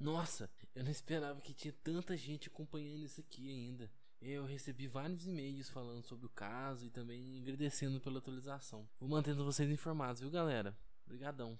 Nossa, eu não esperava que tinha tanta gente acompanhando isso aqui ainda. Eu recebi vários e-mails falando sobre o caso e também agradecendo pela atualização. Vou mantendo vocês informados, viu, galera? Obrigadão.